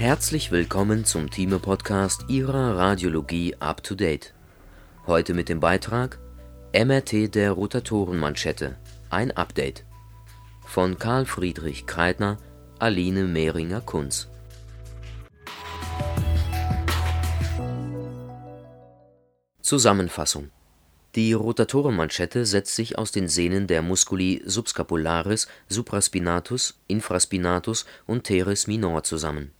Herzlich willkommen zum Thieme-Podcast Ihrer Radiologie Up to Date. Heute mit dem Beitrag MRT der Rotatorenmanschette. Ein Update. Von Karl Friedrich Kreitner, Aline Mehringer-Kunz. Zusammenfassung die Rotatorenmanschette setzt sich aus den Sehnen der Musculi subscapularis, supraspinatus, infraspinatus und teres minor zusammen.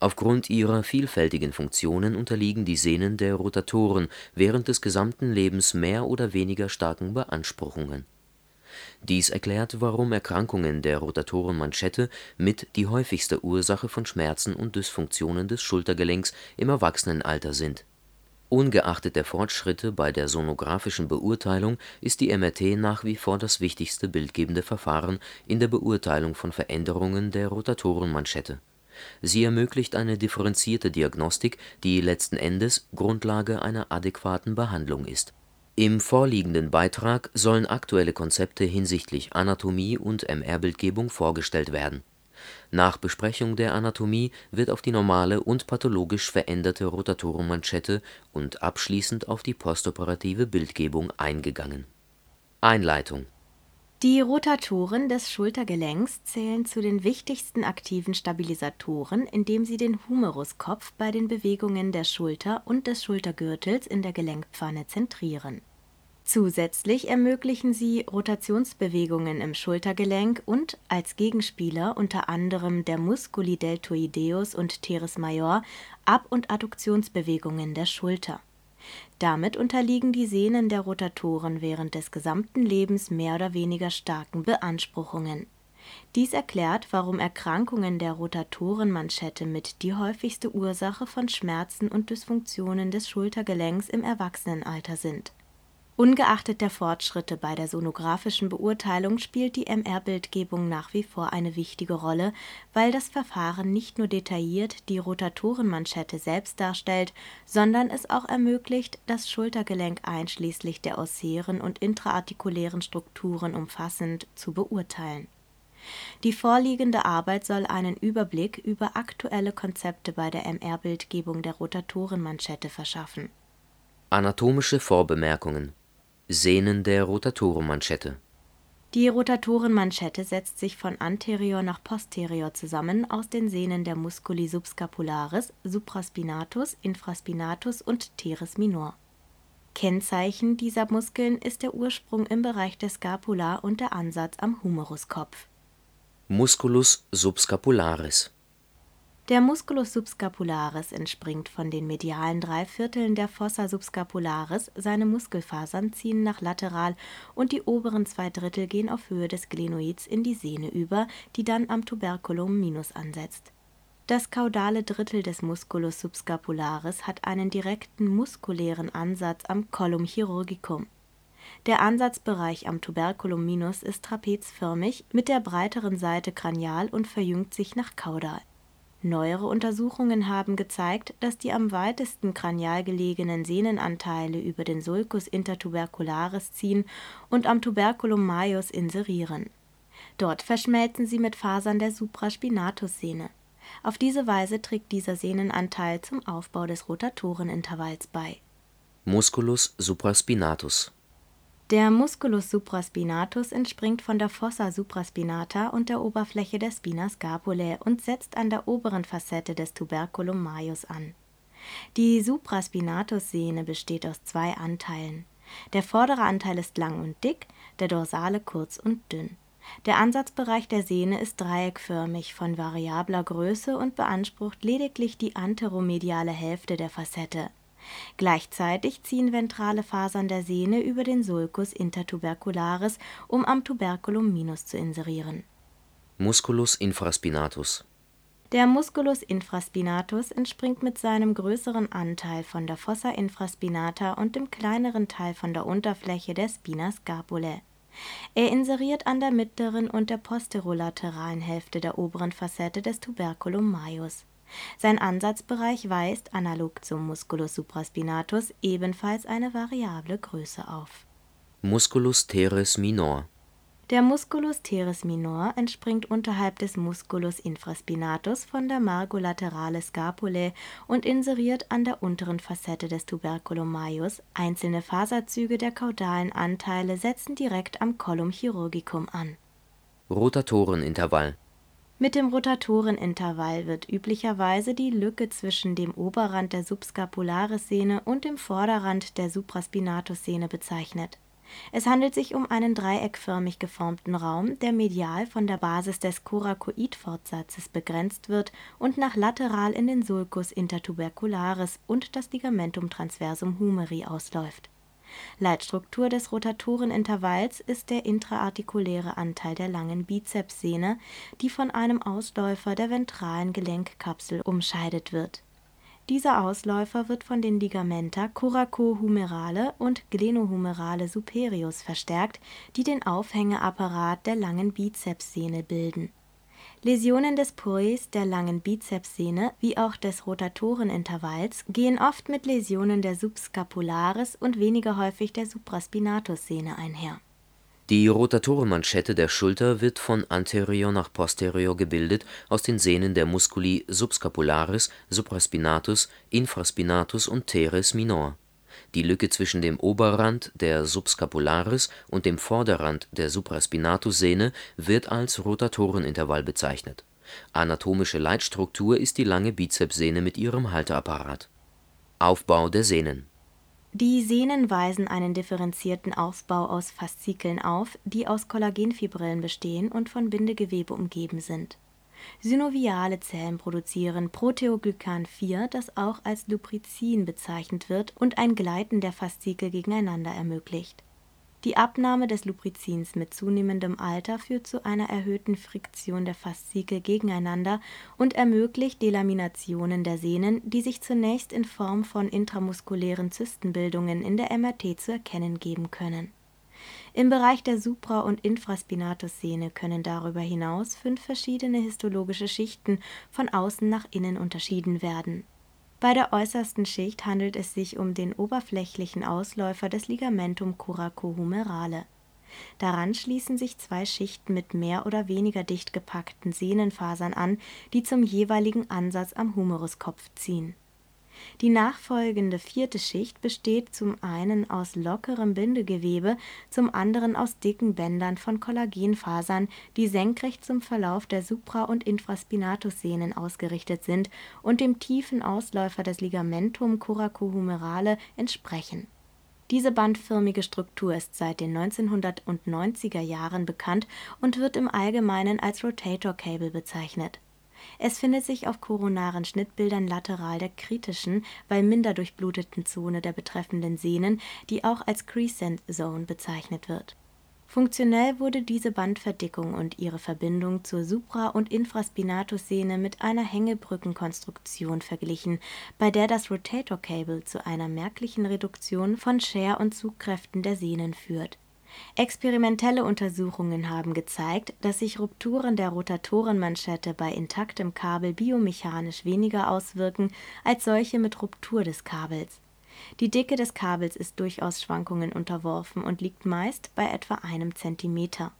Aufgrund ihrer vielfältigen Funktionen unterliegen die Sehnen der Rotatoren während des gesamten Lebens mehr oder weniger starken Beanspruchungen. Dies erklärt, warum Erkrankungen der Rotatorenmanschette mit die häufigste Ursache von Schmerzen und Dysfunktionen des Schultergelenks im Erwachsenenalter sind Ungeachtet der Fortschritte bei der sonographischen Beurteilung ist die MRT nach wie vor das wichtigste bildgebende Verfahren in der Beurteilung von Veränderungen der Rotatorenmanschette. Sie ermöglicht eine differenzierte Diagnostik, die letzten Endes Grundlage einer adäquaten Behandlung ist. Im vorliegenden Beitrag sollen aktuelle Konzepte hinsichtlich Anatomie und MR-Bildgebung vorgestellt werden nach Besprechung der Anatomie wird auf die normale und pathologisch veränderte Rotatorenmanschette und abschließend auf die postoperative Bildgebung eingegangen. Einleitung Die Rotatoren des Schultergelenks zählen zu den wichtigsten aktiven Stabilisatoren, indem sie den Humeruskopf bei den Bewegungen der Schulter und des Schultergürtels in der Gelenkpfanne zentrieren Zusätzlich ermöglichen sie Rotationsbewegungen im Schultergelenk und als Gegenspieler unter anderem der Musculi deltoideus und teres major Ab und Adduktionsbewegungen der Schulter. Damit unterliegen die Sehnen der Rotatoren während des gesamten Lebens mehr oder weniger starken Beanspruchungen. Dies erklärt, warum Erkrankungen der Rotatorenmanschette mit die häufigste Ursache von Schmerzen und Dysfunktionen des Schultergelenks im Erwachsenenalter sind Ungeachtet der Fortschritte bei der sonographischen Beurteilung spielt die MR-Bildgebung nach wie vor eine wichtige Rolle, weil das Verfahren nicht nur detailliert die Rotatorenmanschette selbst darstellt, sondern es auch ermöglicht, das Schultergelenk einschließlich der ossären und intraartikulären Strukturen umfassend zu beurteilen. Die vorliegende Arbeit soll einen Überblick über aktuelle Konzepte bei der MR-Bildgebung der Rotatorenmanschette verschaffen. Anatomische Vorbemerkungen Sehnen der Rotatorenmanschette. Die Rotatorenmanschette setzt sich von anterior nach posterior zusammen aus den Sehnen der Musculi subscapularis, supraspinatus, infraspinatus und teres minor. Kennzeichen dieser Muskeln ist der Ursprung im Bereich der Scapula und der Ansatz am Humeruskopf. Musculus subscapularis der Musculus subscapularis entspringt von den medialen drei Vierteln der Fossa subscapularis, seine Muskelfasern ziehen nach lateral und die oberen zwei Drittel gehen auf Höhe des Glenoids in die Sehne über, die dann am Tuberculum minus ansetzt. Das caudale Drittel des Musculus subscapularis hat einen direkten muskulären Ansatz am Collum chirurgicum. Der Ansatzbereich am Tuberculum minus ist trapezförmig mit der breiteren Seite kranial und verjüngt sich nach caudal Neuere Untersuchungen haben gezeigt, dass die am weitesten kranial gelegenen Sehnenanteile über den Sulcus intertubercularis ziehen und am Tuberculum majus inserieren. Dort verschmelzen sie mit Fasern der Supraspinatus-Sehne. Auf diese Weise trägt dieser Sehnenanteil zum Aufbau des Rotatorenintervalls bei. Musculus supraspinatus der Musculus supraspinatus entspringt von der Fossa supraspinata und der Oberfläche der Spina scapulae und setzt an der oberen Facette des Tuberculum majus an. Die Supraspinatus-Sehne besteht aus zwei Anteilen. Der vordere Anteil ist lang und dick, der dorsale kurz und dünn. Der Ansatzbereich der Sehne ist dreieckförmig von variabler Größe und beansprucht lediglich die anteromediale Hälfte der Facette Gleichzeitig ziehen ventrale Fasern der Sehne über den Sulcus intertubercularis, um am Tuberculum minus zu inserieren. Musculus infraspinatus Der Musculus infraspinatus entspringt mit seinem größeren Anteil von der Fossa infraspinata und dem kleineren Teil von der Unterfläche der Spina scapulae. Er inseriert an der mittleren und der posterolateralen Hälfte der oberen Facette des Tuberculum majus sein Ansatzbereich weist, analog zum Musculus supraspinatus, ebenfalls eine variable Größe auf. Musculus teres minor Der Musculus teres minor entspringt unterhalb des Musculus infraspinatus von der Margo laterale Scapulae und inseriert an der unteren Facette des Tuberculum majus, einzelne Faserzüge der caudalen Anteile setzen direkt am Collum chirurgicum an. Rotatorenintervall Mit dem Rotatorenintervall wird üblicherweise die Lücke zwischen dem Oberrand der Subscapularis-Sehne und dem Vorderrand der Supraspinatus-Sehne bezeichnet es handelt sich um einen dreieckförmig geformten Raum, der medial von der Basis des Coracoid-Fortsatzes begrenzt wird und nach lateral in den Sulcus intertubercularis und das Ligamentum transversum humeri ausläuft. Leitstruktur des Rotatorenintervalls ist der intraartikuläre Anteil der langen Bizepssehne, die von einem Ausläufer der ventralen Gelenkkapsel umscheidet wird dieser Ausläufer wird von den Ligamenta coracohumerale und glenohumerale superius verstärkt, die den Aufhängeapparat der langen Bizepssehne bilden. Läsionen des Poes der langen Bizepssehne wie auch des Rotatorenintervalls gehen oft mit Läsionen der Subscapularis und weniger häufig der Supraspinatussehne einher die Rotatorenmanschette der Schulter wird von anterior nach posterior gebildet aus den Sehnen der Musculi subscapularis, supraspinatus, infraspinatus und teres minor. Die Lücke zwischen dem Oberrand der Subscapularis und dem Vorderrand der Supraspinatussehne wird als Rotatorenintervall bezeichnet. Anatomische Leitstruktur ist die lange Bizepssehne mit ihrem Halteapparat. Aufbau der Sehnen die Sehnen weisen einen differenzierten Aufbau aus Faszikeln auf, die aus Kollagenfibrillen bestehen und von Bindegewebe umgeben sind. Synoviale Zellen produzieren Proteoglykan 4, das auch als Luprizin bezeichnet wird und ein Gleiten der Faszikel gegeneinander ermöglicht die Abnahme des Luprizins mit zunehmendem Alter führt zu einer erhöhten Friktion der Faszikel gegeneinander und ermöglicht Delaminationen der Sehnen, die sich zunächst in Form von intramuskulären Zystenbildungen in der MRT zu erkennen geben können. Im Bereich der Supra und Infraspinatussehne können darüber hinaus fünf verschiedene histologische Schichten von außen nach innen unterschieden werden bei der äußersten Schicht handelt es sich um den oberflächlichen Ausläufer des Ligamentum coracohumerale. Daran schließen sich zwei Schichten mit mehr oder weniger dicht gepackten Sehnenfasern an, die zum jeweiligen Ansatz am Humeruskopf ziehen die nachfolgende vierte Schicht besteht zum einen aus lockerem Bindegewebe, zum anderen aus dicken Bändern von Kollagenfasern, die senkrecht zum Verlauf der Supra und Infraspinatussehnen ausgerichtet sind und dem tiefen Ausläufer des Ligamentum coracohumerale entsprechen. Diese bandförmige Struktur ist seit den 1990er Jahren bekannt und wird im Allgemeinen als Rotator Cable bezeichnet es findet sich auf koronaren Schnittbildern lateral der kritischen, weil minder durchbluteten Zone der betreffenden Sehnen, die auch als Crescent Zone bezeichnet wird. Funktionell wurde diese Bandverdickung und ihre Verbindung zur Supra und Infraspinatussehne mit einer Hängebrückenkonstruktion verglichen, bei der das Rotator Cable zu einer merklichen Reduktion von Scher und Zugkräften der Sehnen führt Experimentelle Untersuchungen haben gezeigt, dass sich Rupturen der Rotatorenmanschette bei intaktem Kabel biomechanisch weniger auswirken als solche mit Ruptur des Kabels. Die Dicke des Kabels ist durchaus Schwankungen unterworfen und liegt meist bei etwa einem Zentimeter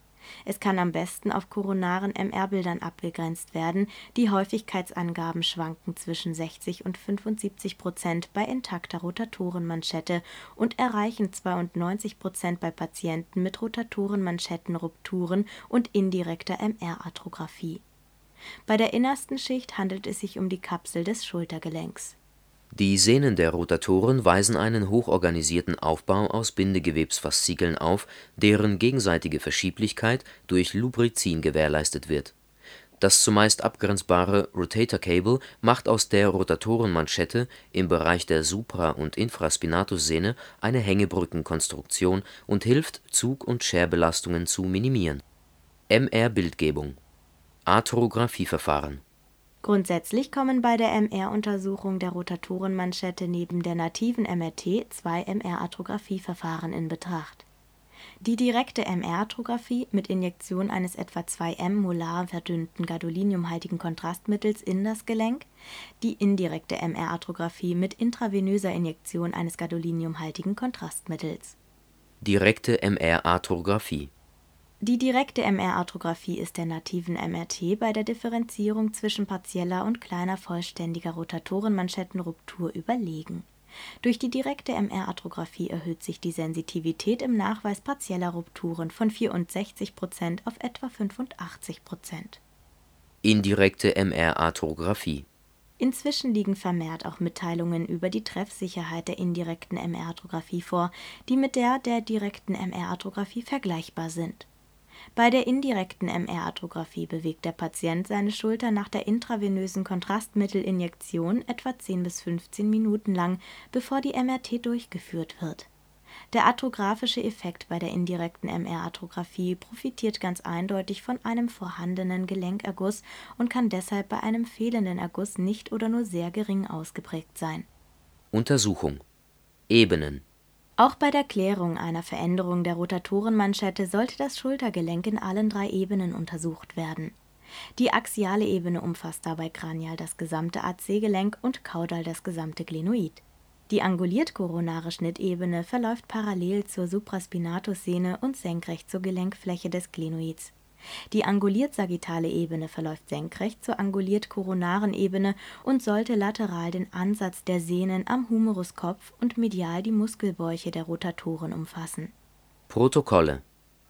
es kann am besten auf koronaren MR-Bildern abgegrenzt werden, die Häufigkeitsangaben schwanken zwischen 60 und 75 Prozent bei intakter Rotatorenmanschette und erreichen 92 Prozent bei Patienten mit Rotatorenmanschettenrupturen und indirekter MR-Arthrographie. Bei der innersten Schicht handelt es sich um die Kapsel des Schultergelenks die Sehnen der Rotatoren weisen einen hochorganisierten Aufbau aus Bindegewebsfaszikeln auf, deren gegenseitige Verschieblichkeit durch Lubrizin gewährleistet wird. Das zumeist abgrenzbare Rotator Cable macht aus der Rotatorenmanschette im Bereich der Supra und Infraspinatussehne eine Hängebrückenkonstruktion und hilft, Zug und Scherbelastungen zu minimieren. MR-Bildgebung Arthrographieverfahren Grundsätzlich kommen bei der MR-Untersuchung der Rotatorenmanschette neben der nativen MRT zwei MR-Arthrographieverfahren in Betracht. Die direkte MR-Arthrographie mit Injektion eines etwa 2 m molar verdünnten gadoliniumhaltigen Kontrastmittels in das Gelenk, die indirekte MR-Arthrographie mit intravenöser Injektion eines gadoliniumhaltigen Kontrastmittels. Direkte MR-Arthrographie Die direkte MR-Arthrographie ist der nativen MRT bei der Differenzierung zwischen partieller und kleiner vollständiger Rotatorenmanschettenruptur überlegen. Durch die direkte MR-Arthrographie erhöht sich die Sensitivität im Nachweis partieller Rupturen von 64% auf etwa 85% Indirekte MR-Arthrographie Inzwischen liegen vermehrt auch Mitteilungen über die Treffsicherheit der indirekten MR-Arthrographie vor, die mit der der direkten MR-Arthrographie vergleichbar sind bei der indirekten MR-Arthrographie bewegt der Patient seine Schulter nach der intravenösen Kontrastmittelinjektion etwa 10 bis 15 Minuten lang, bevor die MRT durchgeführt wird. Der arthrographische Effekt bei der indirekten MR-Arthrographie profitiert ganz eindeutig von einem vorhandenen Gelenkerguss und kann deshalb bei einem fehlenden Erguss nicht oder nur sehr gering ausgeprägt sein. Untersuchung Ebenen auch bei der Klärung einer Veränderung der Rotatorenmanschette sollte das Schultergelenk in allen drei Ebenen untersucht werden. Die axiale Ebene umfasst dabei kranial das gesamte AC-Gelenk und kaudal das gesamte Glenoid. Die anguliert-koronare Schnittebene verläuft parallel zur Supraspinatus-Sehne und senkrecht zur Gelenkfläche des Glenoids die anguliert-sagittale Ebene verläuft senkrecht zur anguliert-koronaren Ebene und sollte lateral den Ansatz der Sehnen am Humeruskopf und medial die Muskelbäuche der Rotatoren umfassen. Protokolle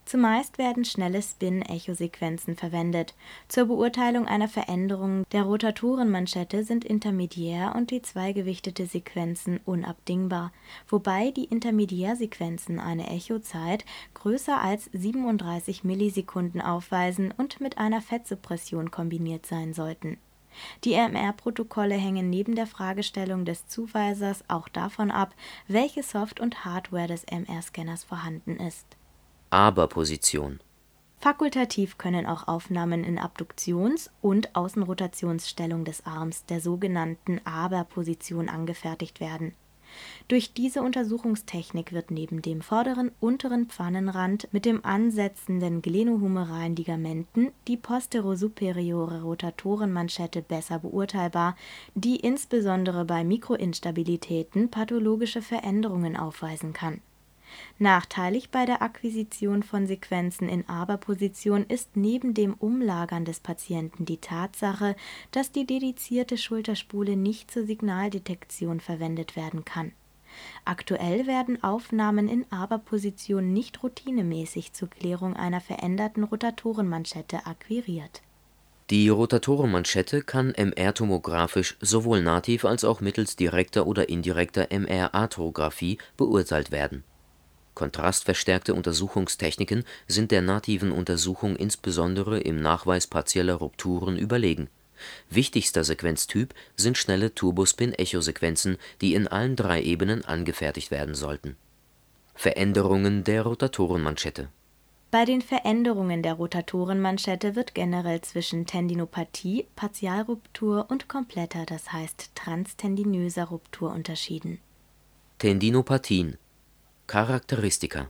Zumeist werden schnelle Spin-Echosequenzen verwendet. Zur Beurteilung einer Veränderung der Rotatorenmanschette sind intermediär und die zweigewichtete Sequenzen unabdingbar, wobei die Intermediärsequenzen eine Echozeit größer als 37 Millisekunden aufweisen und mit einer Fettsuppression kombiniert sein sollten. Die MR-Protokolle hängen neben der Fragestellung des Zuweisers auch davon ab, welche Soft und Hardware des MR-Scanners vorhanden ist Aber-Position Fakultativ können auch Aufnahmen in Abduktions und Außenrotationsstellung des Arms, der sogenannten Aber-Position angefertigt werden. Durch diese Untersuchungstechnik wird neben dem vorderen unteren Pfannenrand mit dem ansetzenden glenohumeralen Ligamenten die posterosuperiore Rotatorenmanschette besser beurteilbar, die insbesondere bei Mikroinstabilitäten pathologische Veränderungen aufweisen kann Nachteilig bei der Akquisition von Sequenzen in Aber-Position ist neben dem Umlagern des Patienten die Tatsache, dass die dedizierte Schulterspule nicht zur Signaldetektion verwendet werden kann. Aktuell werden Aufnahmen in Aber-Position nicht routinemäßig zur Klärung einer veränderten Rotatorenmanschette akquiriert. Die Rotatorenmanschette kann MR-tomographisch sowohl nativ als auch mittels direkter oder indirekter MR-Arthrographie beurteilt werden Kontrastverstärkte Untersuchungstechniken sind der nativen Untersuchung insbesondere im Nachweis partieller Rupturen überlegen. Wichtigster Sequenztyp sind schnelle Turbospin-Echosequenzen, die in allen drei Ebenen angefertigt werden sollten. Veränderungen der Rotatorenmanschette Bei den Veränderungen der Rotatorenmanschette wird generell zwischen Tendinopathie, Partialruptur und kompletter, das heißt transtendinöser Ruptur unterschieden. Tendinopathien Charakteristika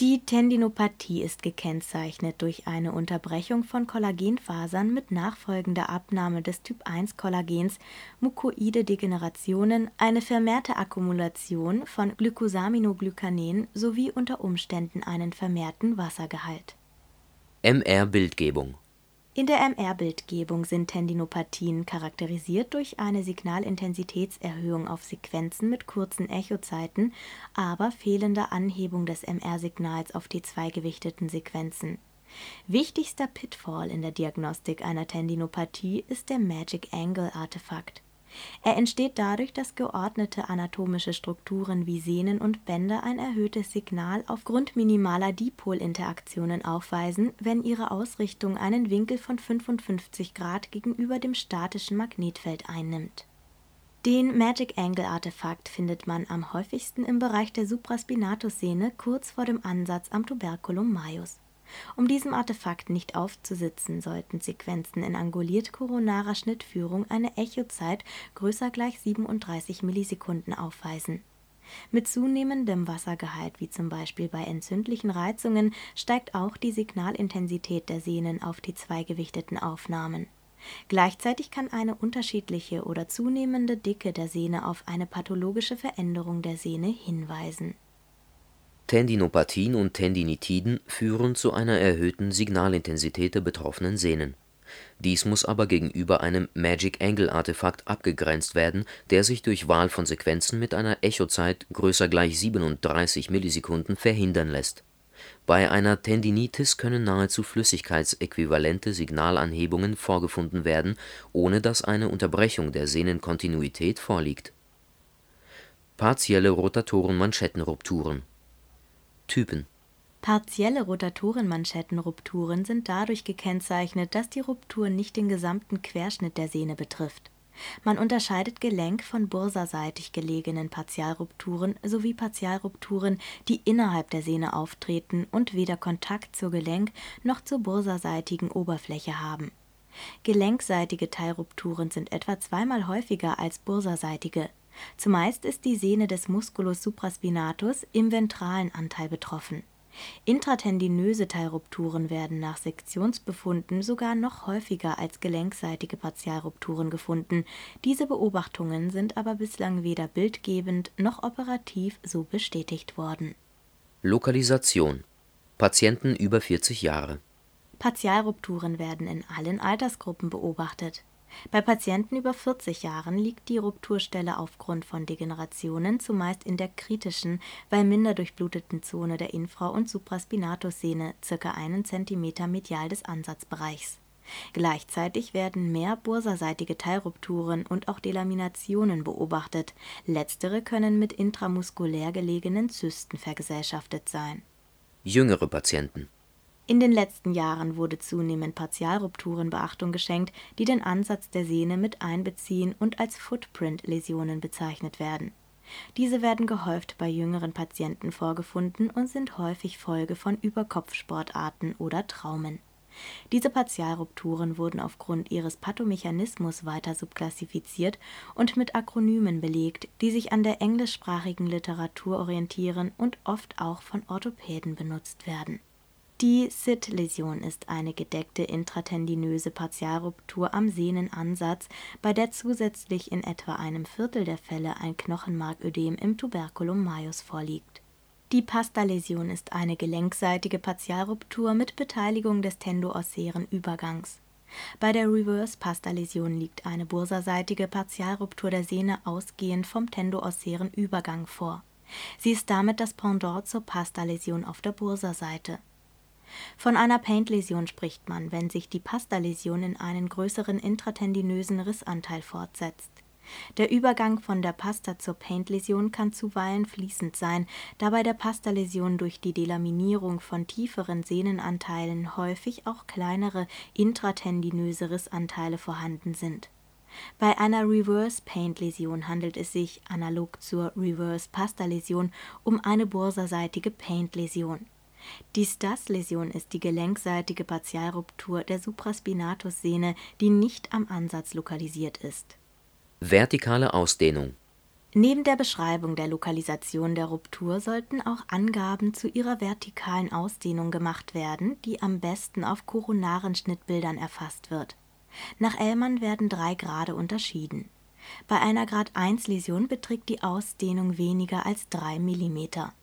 Die Tendinopathie ist gekennzeichnet durch eine Unterbrechung von Kollagenfasern mit nachfolgender Abnahme des Typ-1-Kollagens, mukoide Degenerationen, eine vermehrte Akkumulation von Glycosaminoglykanen sowie unter Umständen einen vermehrten Wassergehalt. MR-Bildgebung in der MR-Bildgebung sind Tendinopathien charakterisiert durch eine Signalintensitätserhöhung auf Sequenzen mit kurzen Echozeiten, aber fehlender Anhebung des MR-Signals auf die zweigewichteten Sequenzen. Wichtigster Pitfall in der Diagnostik einer Tendinopathie ist der Magic-Angle-Artefakt er entsteht dadurch, dass geordnete anatomische Strukturen wie Sehnen und Bänder ein erhöhtes Signal aufgrund minimaler Dipolinteraktionen aufweisen, wenn ihre Ausrichtung einen Winkel von 55 Grad gegenüber dem statischen Magnetfeld einnimmt. Den Magic-Angle-Artefakt findet man am häufigsten im Bereich der Supraspinatus-Sehne kurz vor dem Ansatz am Tuberculum majus um diesem Artefakt nicht aufzusitzen, sollten Sequenzen in anguliert-koronarer Schnittführung eine Echozeit größer gleich 37 Millisekunden aufweisen. Mit zunehmendem Wassergehalt, wie zum Beispiel bei entzündlichen Reizungen, steigt auch die Signalintensität der Sehnen auf die zweigewichteten Aufnahmen. Gleichzeitig kann eine unterschiedliche oder zunehmende Dicke der Sehne auf eine pathologische Veränderung der Sehne hinweisen Tendinopathien und Tendinitiden führen zu einer erhöhten Signalintensität der betroffenen Sehnen. Dies muss aber gegenüber einem Magic-Angle-Artefakt abgegrenzt werden, der sich durch Wahl von Sequenzen mit einer Echozeit >= 37 Millisekunden verhindern lässt. Bei einer Tendinitis können nahezu flüssigkeitsäquivalente Signalanhebungen vorgefunden werden, ohne dass eine Unterbrechung der Sehnenkontinuität vorliegt. Partielle Rotatoren-Manschettenrupturen Typen Partielle Rotatorenmanschettenrupturen sind dadurch gekennzeichnet, dass die Ruptur nicht den gesamten Querschnitt der Sehne betrifft. Man unterscheidet Gelenk - von bursaseitig gelegenen Partialrupturen sowie Partialrupturen, die innerhalb der Sehne auftreten und weder Kontakt zur Gelenk - noch zur bursaseitigen Oberfläche haben. Gelenkseitige Teilrupturen sind etwa zweimal häufiger als bursaseitige. Zumeist ist die Sehne des Musculus supraspinatus im ventralen Anteil betroffen. Intratendinöse Teilrupturen werden nach Sektionsbefunden sogar noch häufiger als gelenkseitige Partialrupturen gefunden, diese Beobachtungen sind aber bislang weder bildgebend noch operativ so bestätigt worden. Lokalisation. Patienten über 40 Jahre. Partialrupturen werden in allen Altersgruppen beobachtet bei Patienten über 40 Jahren liegt die Rupturstelle aufgrund von Degenerationen zumeist in der kritischen, weil minder durchbluteten Zone der Infra und Supraspinatussehne (ca. einen Zentimeter medial des Ansatzbereichs). Gleichzeitig werden mehr bursaseitige Teilrupturen und auch Delaminationen beobachtet, letztere können mit intramuskulär gelegenen Zysten vergesellschaftet sein. Jüngere Patienten in den letzten Jahren wurde zunehmend Partialrupturen Beachtung geschenkt, die den Ansatz der Sehne mit einbeziehen und als Footprint-Läsionen bezeichnet werden. Diese werden gehäuft bei jüngeren Patienten vorgefunden und sind häufig Folge von Überkopfsportarten oder Traumen. Diese Partialrupturen wurden aufgrund ihres Pathomechanismus weiter subklassifiziert und mit Akronymen belegt, die sich an der englischsprachigen Literatur orientieren und oft auch von Orthopäden benutzt werden die SID-Läsion ist eine gedeckte intratendinöse Partialruptur am Sehnenansatz, bei der zusätzlich in etwa einem Viertel der Fälle ein Knochenmarködem im Tuberculum majus vorliegt. Die Pasta-Läsion ist eine gelenkseitige Partialruptur mit Beteiligung des tendoossären Übergangs. Bei der Reverse-Pasta-Läsion liegt eine bursaseitige Partialruptur der Sehne ausgehend vom tendoossären Übergang vor. Sie ist damit das Pendant zur Pasta-Läsion auf der Bursaseite von einer Paint-Läsion spricht man, wenn sich die Pasta-Läsion in einen größeren intratendinösen Rissanteil fortsetzt. Der Übergang von der Pasta zur Paint-Läsion kann zuweilen fließend sein, da bei der Pasta-Läsion durch die Delaminierung von tieferen Sehnenanteilen häufig auch kleinere intratendinöse Rissanteile vorhanden sind. Bei einer Reverse-Paint-Läsion handelt es sich, analog zur Reverse-Pasta-Läsion, um eine bursaseitige Paint-Läsion die Stas-Läsion ist die gelenkseitige Partialruptur der Supraspinatus-Sehne, die nicht am Ansatz lokalisiert ist. Vertikale Ausdehnung Neben der Beschreibung der Lokalisation der Ruptur sollten auch Angaben zu ihrer vertikalen Ausdehnung gemacht werden, die am besten auf koronaren Schnittbildern erfasst wird. Nach Ellmann werden drei Grade unterschieden. Bei einer Grad-1-Läsion beträgt die Ausdehnung weniger als 3 Millimeter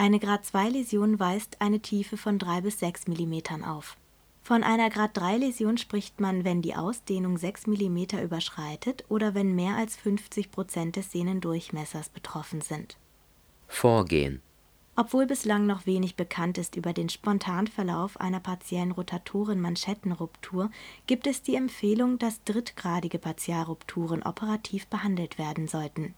eine Grad-2-Läsion weist eine Tiefe von 3 bis 6 mm auf. Von einer Grad-3-Läsion spricht man, wenn die Ausdehnung 6 mm überschreitet oder wenn mehr als 50 Prozent des Sehnendurchmessers betroffen sind. Vorgehen Obwohl bislang noch wenig bekannt ist über den Spontanverlauf einer partiellen Rotatoren-Manschettenruptur, gibt es die Empfehlung, dass drittgradige Partialrupturen operativ behandelt werden sollten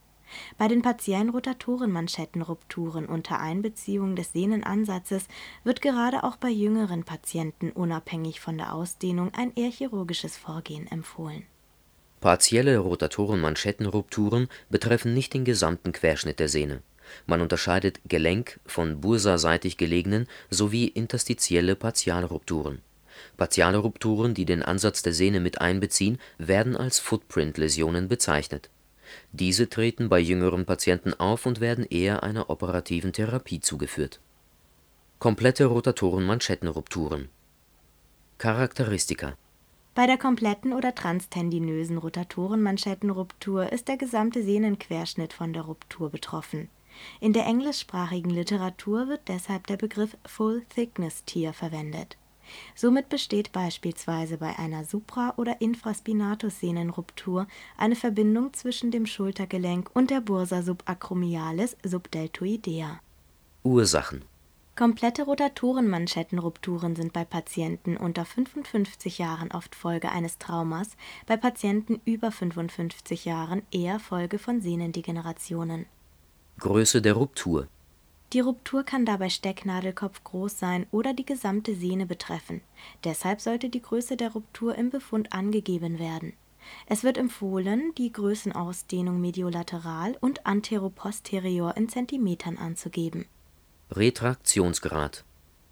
bei den partiellen Rotatorenmanschettenrupturen unter Einbeziehung des Sehnenansatzes wird gerade auch bei jüngeren Patienten unabhängig von der Ausdehnung ein eher chirurgisches Vorgehen empfohlen. Partielle Rotatorenmanschettenrupturen betreffen nicht den gesamten Querschnitt der Sehne. Man unterscheidet Gelenk - von bursaseitig gelegenen sowie interstitielle Partialrupturen. Partiale Rupturen, die den Ansatz der Sehne mit einbeziehen, werden als Footprint-Läsionen bezeichnet diese treten bei jüngeren Patienten auf und werden eher einer operativen Therapie zugeführt. Komplette Rotatoren-Manschettenrupturen Charakteristika Bei der kompletten oder transtendinösen Rotatoren-Manschettenruptur ist der gesamte Sehnenquerschnitt von der Ruptur betroffen. In der englischsprachigen Literatur wird deshalb der Begriff Full-Thickness-Tear verwendet. Somit besteht beispielsweise bei einer Supra oder Infraspinatus-Sehnenruptur eine Verbindung zwischen dem Schultergelenk und der Bursa subacromialis subdeltoidea. Ursachen Komplette Rotatorenmanschettenrupturen sind bei Patienten unter 55 Jahren oft Folge eines Traumas, bei Patienten über 55 Jahren eher Folge von Sehnendegenerationen. Größe der Ruptur Die Ruptur kann dabei Stecknadelkopf groß sein oder die gesamte Sehne betreffen. Deshalb sollte die Größe der Ruptur im Befund angegeben werden. Es wird empfohlen, die Größenausdehnung mediolateral und anteroposterior in Zentimetern anzugeben. Retraktionsgrad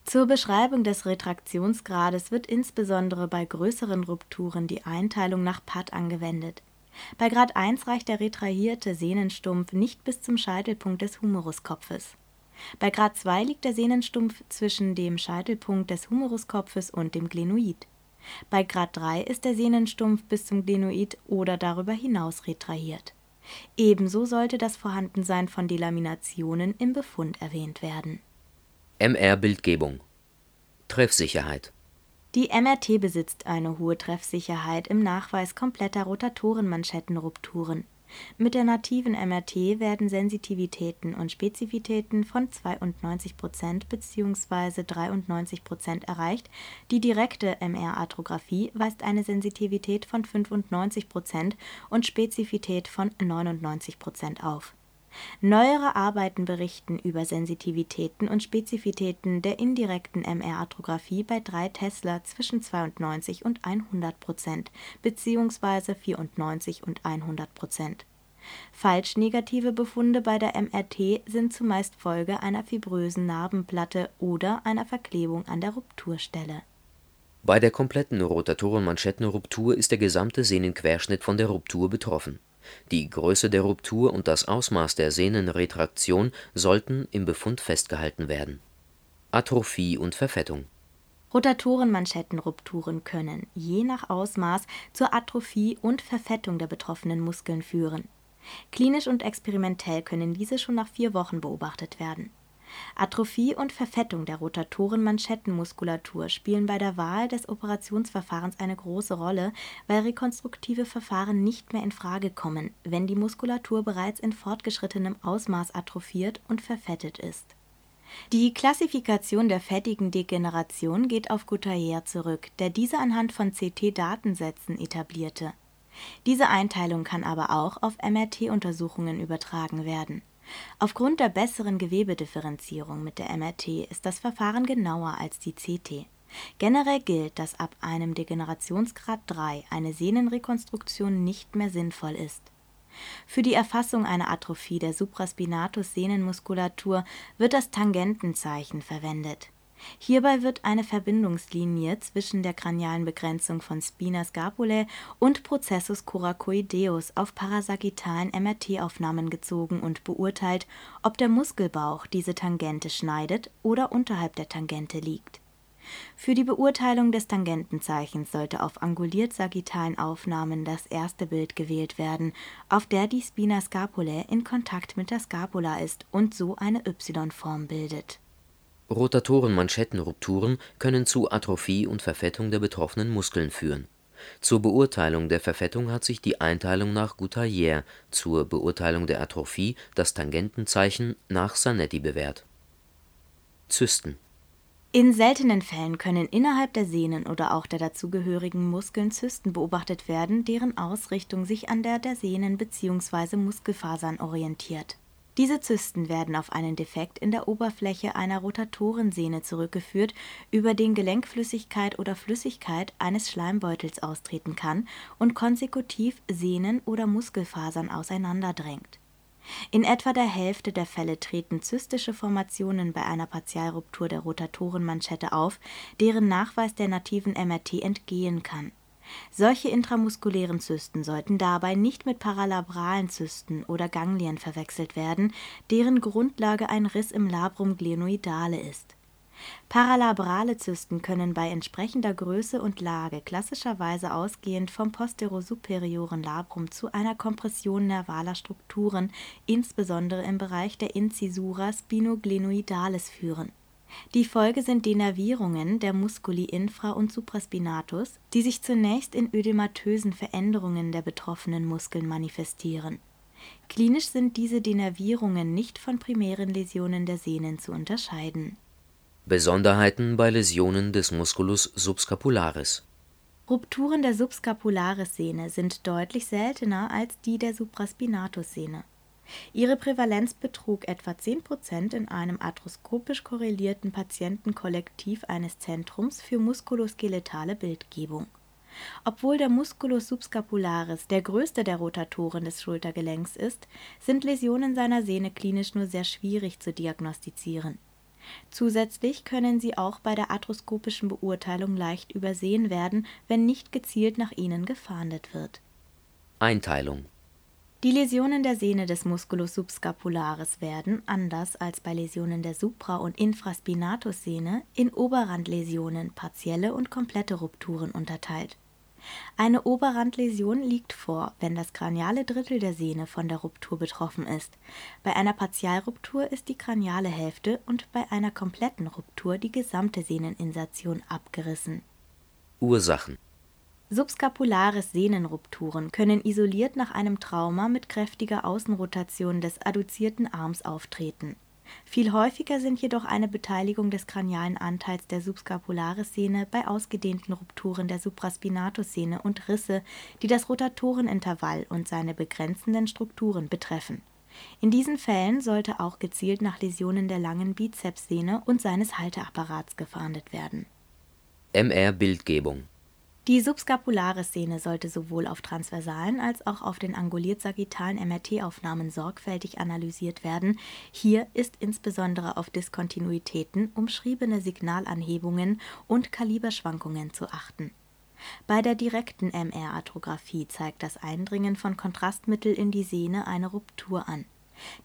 Zur Beschreibung des Retraktionsgrades wird insbesondere bei größeren Rupturen die Einteilung nach Patt angewendet. Bei Grad 1 reicht der retrahierte Sehnenstumpf nicht bis zum Scheitelpunkt des Humeruskopfes. Bei Grad 2 liegt der Sehnenstumpf zwischen dem Scheitelpunkt des Humeruskopfes und dem Glenoid. Bei Grad 3 ist der Sehnenstumpf bis zum Glenoid oder darüber hinaus retrahiert. Ebenso sollte das Vorhandensein von Delaminationen im Befund erwähnt werden. MR-Bildgebung Treffsicherheit Die MRT besitzt eine hohe Treffsicherheit im Nachweis kompletter Rotatorenmanschettenrupturen mit der nativen MRT werden Sensitivitäten und Spezifitäten von 92% bzw. 93% erreicht, die direkte MR-Arthrographie weist eine Sensitivität von 95% und Spezifität von 99% auf. Neuere Arbeiten berichten über Sensitivitäten und Spezifitäten der indirekten MR-Arthrographie bei 3 Tesla zwischen 92 und 100% bzw. 94 und 100% Falsch negative Befunde bei der MRT sind zumeist Folge einer fibrösen Narbenplatte oder einer Verklebung an der Rupturstelle. Bei der kompletten Rotatorenmanschettenruptur ist der gesamte Sehnenquerschnitt von der Ruptur betroffen. Die Größe der Ruptur und das Ausmaß der Sehnenretraktion sollten im Befund festgehalten werden. Atrophie und Verfettung Rotatorenmanschettenrupturen können, je nach Ausmaß, zur Atrophie und Verfettung der betroffenen Muskeln führen. Klinisch und experimentell können diese schon nach vier Wochen beobachtet werden. Atrophie und Verfettung der Rotatorenmanschettenmuskulatur spielen bei der Wahl des Operationsverfahrens eine große Rolle, weil rekonstruktive Verfahren nicht mehr in Frage kommen, wenn die Muskulatur bereits in fortgeschrittenem Ausmaß atrophiert und verfettet ist. Die Klassifikation der fettigen Degeneration geht auf Goutaillère zurück, der diese anhand von CT-Datensätzen etablierte. Diese Einteilung kann aber auch auf MRT-Untersuchungen übertragen werden. Aufgrund der besseren Gewebedifferenzierung mit der MRT ist das Verfahren genauer als die CT. Generell gilt, dass ab einem Degenerationsgrad 3 eine Sehnenrekonstruktion nicht mehr sinnvoll ist. Für die Erfassung einer Atrophie der Supraspinatus-Sehnenmuskulatur wird das Tangentenzeichen verwendet. Hierbei wird eine Verbindungslinie zwischen der kranialen Begrenzung von Spina scapulae und Processus coracoideus auf parasagittalen MRT-Aufnahmen gezogen und beurteilt, ob der Muskelbauch diese Tangente schneidet oder unterhalb der Tangente liegt. Für die Beurteilung des Tangentenzeichens sollte auf anguliert-sagittalen Aufnahmen das erste Bild gewählt werden, auf der die Spina scapulae in Kontakt mit der Scapula ist und so eine Y-Form bildet Rotatorenmanschettenrupturen können zu Atrophie und Verfettung der betroffenen Muskeln führen. Zur Beurteilung der Verfettung hat sich die Einteilung nach Goutaillère, zur Beurteilung der Atrophie das Tangentenzeichen nach Zanetti bewährt. Zysten In seltenen Fällen können innerhalb der Sehnen oder auch der dazugehörigen Muskeln Zysten beobachtet werden, deren Ausrichtung sich an der der Sehnen bzw. Muskelfasern orientiert diese Zysten werden auf einen Defekt in der Oberfläche einer Rotatorensehne zurückgeführt, über den Gelenkflüssigkeit oder Flüssigkeit eines Schleimbeutels austreten kann und konsekutiv Sehnen oder Muskelfasern auseinanderdrängt. In etwa der Hälfte der Fälle treten zystische Formationen bei einer Partialruptur der Rotatorenmanschette auf, deren Nachweis der nativen MRT entgehen kann solche intramuskulären Zysten sollten dabei nicht mit paralabralen Zysten oder Ganglien verwechselt werden, deren Grundlage ein Riss im Labrum glenoidale ist. Paralabrale Zysten können bei entsprechender Größe und Lage klassischerweise ausgehend vom posterosuperiorem Labrum zu einer Kompression nervaler Strukturen, insbesondere im Bereich der Incisura spinoglenoidalis führen. Die Folge sind Denervierungen der Musculi infra und supraspinatus, die sich zunächst in ödematösen Veränderungen der betroffenen Muskeln manifestieren. Klinisch sind diese Denervierungen nicht von primären Läsionen der Sehnen zu unterscheiden Besonderheiten bei Läsionen des Musculus subscapularis Rupturen der Subscapularis-Sehne sind deutlich seltener als die der Supraspinatus-Sehne. Ihre Prävalenz betrug etwa 10% in einem arthroskopisch korrelierten Patientenkollektiv eines Zentrums für muskuloskeletale Bildgebung. Obwohl der Musculus subscapularis der größte der Rotatoren des Schultergelenks ist, sind Läsionen seiner Sehne klinisch nur sehr schwierig zu diagnostizieren Zusätzlich können sie auch bei der arthroskopischen Beurteilung leicht übersehen werden, wenn nicht gezielt nach ihnen gefahndet wird. Einteilung Die Läsionen der Sehne des Musculus subscapularis werden, anders als bei Läsionen der Supra und Infraspinatussehne, in Oberrandläsionen, partielle und komplette Rupturen unterteilt eine Oberrandläsion liegt vor, wenn das kraniale Drittel der Sehne von der Ruptur betroffen ist. Bei einer Partialruptur ist die kraniale Hälfte und bei einer kompletten Ruptur die gesamte Sehneninsertion abgerissen. Ursachen Subskapulares Sehnenrupturen können isoliert nach einem Trauma mit kräftiger Außenrotation des adduzierten Arms auftreten viel häufiger sind jedoch eine Beteiligung des kranialen Anteils der Subscapularis-Sehne bei ausgedehnten Rupturen der Supraspinatus-Sehne und Risse, die das Rotatorenintervall und seine begrenzenden Strukturen betreffen. In diesen Fällen sollte auch gezielt nach Läsionen der langen Bizepssehne und seines Halteapparats gefahndet werden. MR-Bildgebung die Subscapularis-Sehne sollte sowohl auf transversalen als auch auf den anguliert-sagittalen MRT-Aufnahmen sorgfältig analysiert werden. Hier ist insbesondere auf Diskontinuitäten, umschriebene Signalanhebungen und Kaliberschwankungen zu achten. Bei der direkten MR-Arthrographie zeigt das Eindringen von Kontrastmittel in die Sehne eine Ruptur an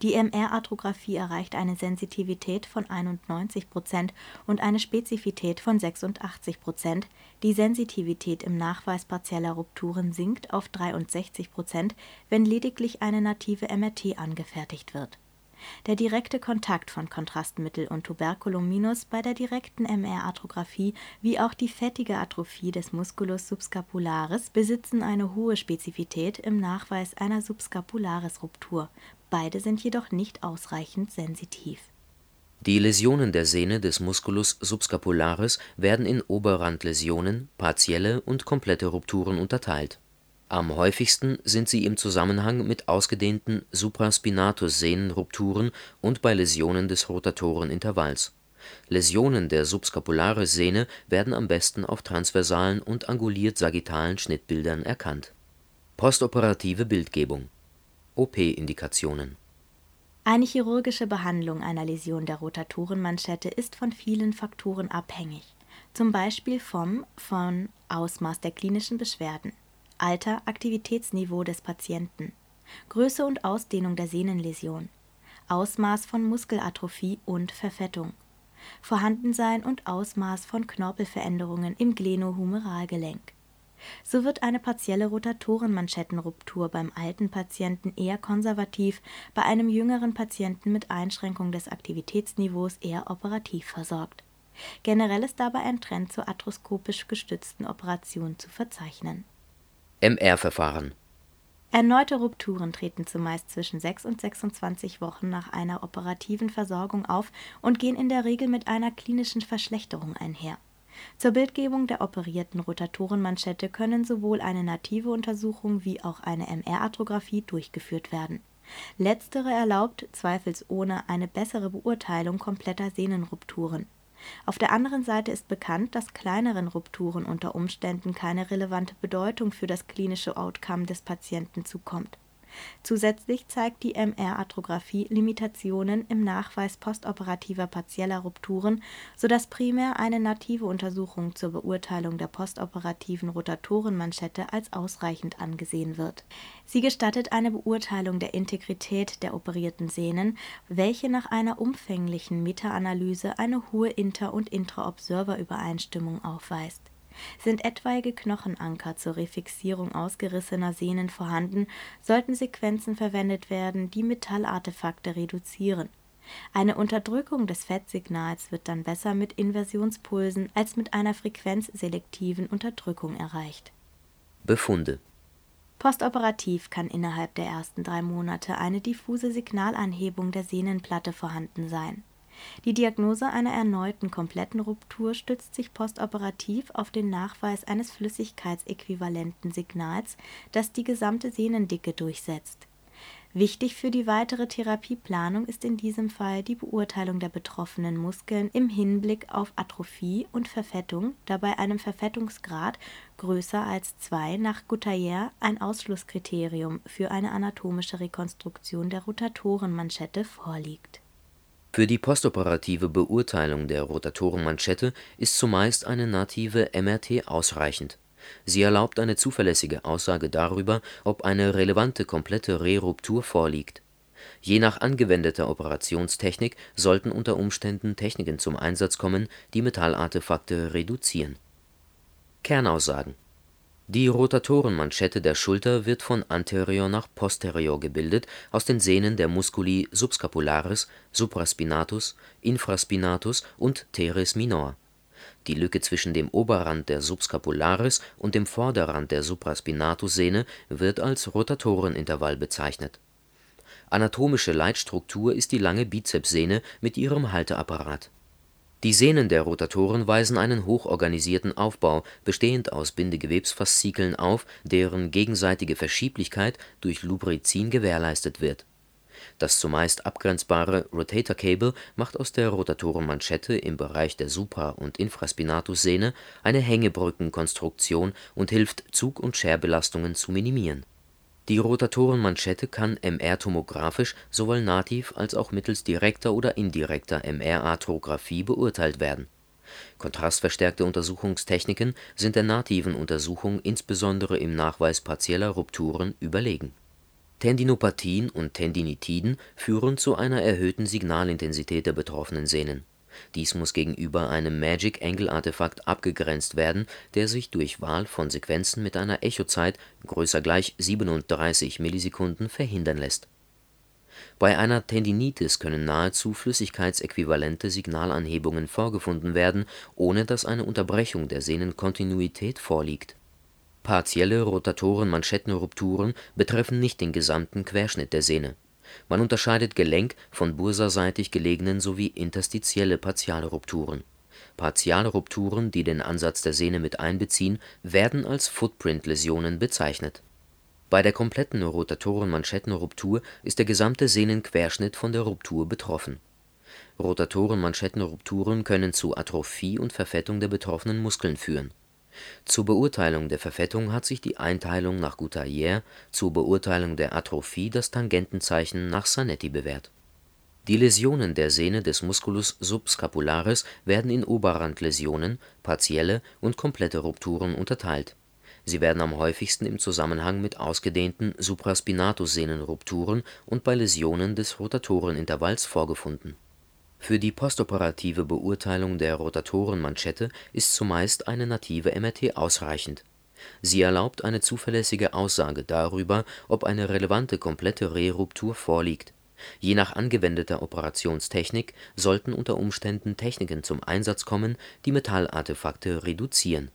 die MR-Arthrographie erreicht eine Sensitivität von 91% und eine Spezifität von 86% Die Sensitivität im Nachweis partieller Rupturen sinkt auf 63% wenn lediglich eine native MRT angefertigt wird. Der direkte Kontakt von Kontrastmittel und Tuberculum minus bei der direkten MR-Arthrographie wie auch die fettige Atrophie des Musculus subscapularis besitzen eine hohe Spezifität im Nachweis einer Subscapularis-Ruptur Beide sind jedoch nicht ausreichend sensitiv. Die Läsionen der Sehne des Musculus subscapularis werden in Oberrandläsionen, partielle und komplette Rupturen unterteilt. Am häufigsten sind sie im Zusammenhang mit ausgedehnten Supraspinatus-Sehnenrupturen und bei Läsionen des Rotatorenintervalls. Läsionen der Subscapularis-Sehne werden am besten auf transversalen und anguliert-sagittalen Schnittbildern erkannt. Postoperative Bildgebung OP-Indikationen Eine chirurgische Behandlung einer Läsion der Rotatorenmanschette ist von vielen Faktoren abhängig, zum Beispiel vom von Ausmaß der klinischen Beschwerden, Alter, Aktivitätsniveau des Patienten, Größe und Ausdehnung der Sehnenläsion, Ausmaß von Muskelatrophie und Verfettung, Vorhandensein und Ausmaß von Knorpelveränderungen im Glenohumeralgelenk so wird eine partielle Rotatorenmanschettenruptur beim alten Patienten eher konservativ, bei einem jüngeren Patienten mit Einschränkung des Aktivitätsniveaus eher operativ versorgt. Generell ist dabei ein Trend zur arthroskopisch gestützten Operation zu verzeichnen. MR-Verfahren Erneute Rupturen treten zumeist zwischen 6 und 26 Wochen nach einer operativen Versorgung auf und gehen in der Regel mit einer klinischen Verschlechterung einher zur Bildgebung der operierten Rotatorenmanschette können sowohl eine native Untersuchung wie auch eine MR-Arthrographie durchgeführt werden. Letztere erlaubt zweifelsohne eine bessere Beurteilung kompletter Sehnenrupturen. Auf der anderen Seite ist bekannt, dass kleineren Rupturen unter Umständen keine relevante Bedeutung für das klinische Outcome des Patienten zukommt. Zusätzlich zeigt die MR-Arthrographie Limitationen im Nachweis postoperativer partieller Rupturen, so dass primär eine native Untersuchung zur Beurteilung der postoperativen Rotatorenmanschette als ausreichend angesehen wird. Sie gestattet eine Beurteilung der Integrität der operierten Sehnen, welche nach einer umfänglichen Meta-Analyse eine hohe Inter und Intra-Observer-Übereinstimmung aufweist. Sind etwaige Knochenanker zur Refixierung ausgerissener Sehnen vorhanden, sollten Sequenzen verwendet werden, die Metallartefakte reduzieren. Eine Unterdrückung des Fettsignals wird dann besser mit Inversionspulsen als mit einer frequenzselektiven Unterdrückung erreicht. Befunde Postoperativ kann innerhalb der ersten drei Monate eine diffuse Signalanhebung der Sehnenplatte vorhanden sein die Diagnose einer erneuten kompletten Ruptur stützt sich postoperativ auf den Nachweis eines flüssigkeitsäquivalenten Signals, das die gesamte Sehnendicke durchsetzt. Wichtig für die weitere Therapieplanung ist in diesem Fall die Beurteilung der betroffenen Muskeln im Hinblick auf Atrophie und Verfettung, da bei einem Verfettungsgrad größer als 2 nach Goutaillère ein Ausschlusskriterium für eine anatomische Rekonstruktion der Rotatorenmanschette vorliegt für die postoperative Beurteilung der Rotatorenmanschette ist zumeist eine native MRT ausreichend. Sie erlaubt eine zuverlässige Aussage darüber, ob eine relevante komplette Reruptur vorliegt. Je nach angewendeter Operationstechnik sollten unter Umständen Techniken zum Einsatz kommen, die Metallartefakte reduzieren. Kernaussagen die Rotatorenmanschette der Schulter wird von anterior nach posterior gebildet aus den Sehnen der Musculi subscapularis, supraspinatus, infraspinatus und teres minor. Die Lücke zwischen dem Oberrand der Subscapularis und dem Vorderrand der Supraspinatus-Sehne wird als Rotatorenintervall bezeichnet. Anatomische Leitstruktur ist die lange Bizepssehne mit ihrem Halteapparat die Sehnen der Rotatoren weisen einen hochorganisierten Aufbau bestehend aus Bindegewebsfaszikeln auf, deren gegenseitige Verschieblichkeit durch Lubrizin gewährleistet wird. Das zumeist abgrenzbare Rotator Cable macht aus der Rotatorenmanschette im Bereich der Supra und Infraspinatussehne eine Hängebrückenkonstruktion und hilft Zug und Scherbelastungen zu minimieren die Rotatorenmanschette kann MR-tomographisch sowohl nativ als auch mittels direkter oder indirekter MR-Arthrographie beurteilt werden. Kontrastverstärkte Untersuchungstechniken sind der nativen Untersuchung insbesondere im Nachweis partieller Rupturen überlegen. Tendinopathien und Tendinitiden führen zu einer erhöhten Signalintensität der betroffenen Sehnen dies muss gegenüber einem Magic-Angle-Artefakt abgegrenzt werden, der sich durch Wahl von Sequenzen mit einer Echozeit größer gleich 37 Millisekunden verhindern lässt. Bei einer Tendinitis können nahezu flüssigkeitsäquivalente Signalanhebungen vorgefunden werden, ohne dass eine Unterbrechung der Sehnenkontinuität vorliegt. Partielle Rotatoren-Manschettenrupturen betreffen nicht den gesamten Querschnitt der Sehne man unterscheidet Gelenk - von bursaseitig gelegenen sowie interstitielle partiale Rupturen. Partiale Rupturen, die den Ansatz der Sehne mit einbeziehen, werden als Footprint-Läsionen bezeichnet. Bei der kompletten Rotatoren-Manschettenruptur ist der gesamte Sehnenquerschnitt von der Ruptur betroffen. Rotatoren-Manschettenrupturen können zu Atrophie und Verfettung der betroffenen Muskeln führen zur Beurteilung der Verfettung hat sich die Einteilung nach Goutaillère, zur Beurteilung der Atrophie das Tangentenzeichen nach Zanetti bewährt. Die Läsionen der Sehne des Musculus subscapularis werden in Oberrandläsionen, partielle und komplette Rupturen unterteilt. Sie werden am häufigsten im Zusammenhang mit ausgedehnten Supraspinatus-Sehnenrupturen und bei Läsionen des Rotatorenintervalls vorgefunden für die postoperative Beurteilung der Rotatorenmanschette ist zumeist eine native MRT ausreichend. Sie erlaubt eine zuverlässige Aussage darüber, ob eine relevante komplette Reruptur vorliegt. Je nach angewendeter Operationstechnik sollten unter Umständen Techniken zum Einsatz kommen, die Metallartefakte reduzieren